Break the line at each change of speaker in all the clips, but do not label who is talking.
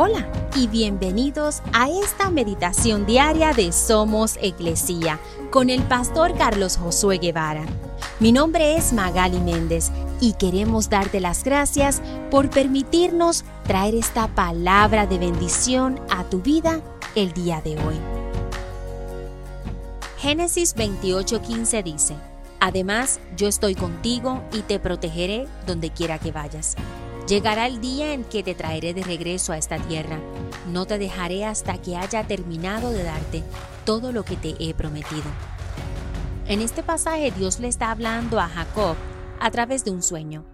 Hola y bienvenidos a esta meditación diaria de Somos Iglesia con el pastor Carlos Josué Guevara. Mi nombre es Magali Méndez y queremos darte las gracias por permitirnos traer esta palabra de bendición a tu vida el día de hoy. Génesis 28:15 dice, Además, yo estoy contigo y te protegeré donde quiera que vayas. Llegará el día en que te traeré de regreso a esta tierra. No te dejaré hasta que haya terminado de darte todo lo que te he prometido. En este pasaje Dios le está hablando a Jacob a través de un sueño.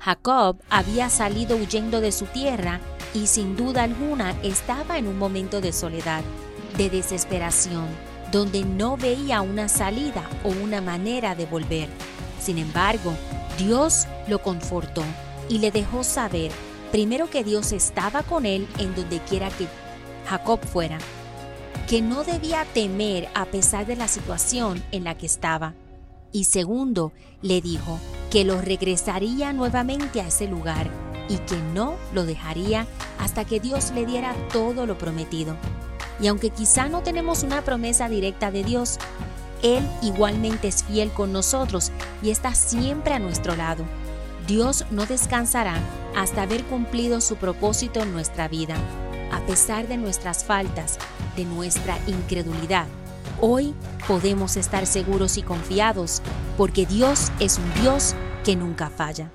Jacob había salido huyendo de su tierra y sin duda alguna estaba en un momento de soledad, de desesperación, donde no veía una salida o una manera de volver. Sin embargo, Dios lo confortó y le dejó saber primero que Dios estaba con él en donde quiera que Jacob fuera, que no debía temer a pesar de la situación en la que estaba. Y segundo, le dijo que lo regresaría nuevamente a ese lugar y que no lo dejaría hasta que Dios le diera todo lo prometido. Y aunque quizá no tenemos una promesa directa de Dios, Él igualmente es fiel con nosotros y está siempre a nuestro lado. Dios no descansará hasta haber cumplido su propósito en nuestra vida, a pesar de nuestras faltas, de nuestra incredulidad. Hoy podemos estar seguros y confiados porque Dios es un Dios que nunca falla.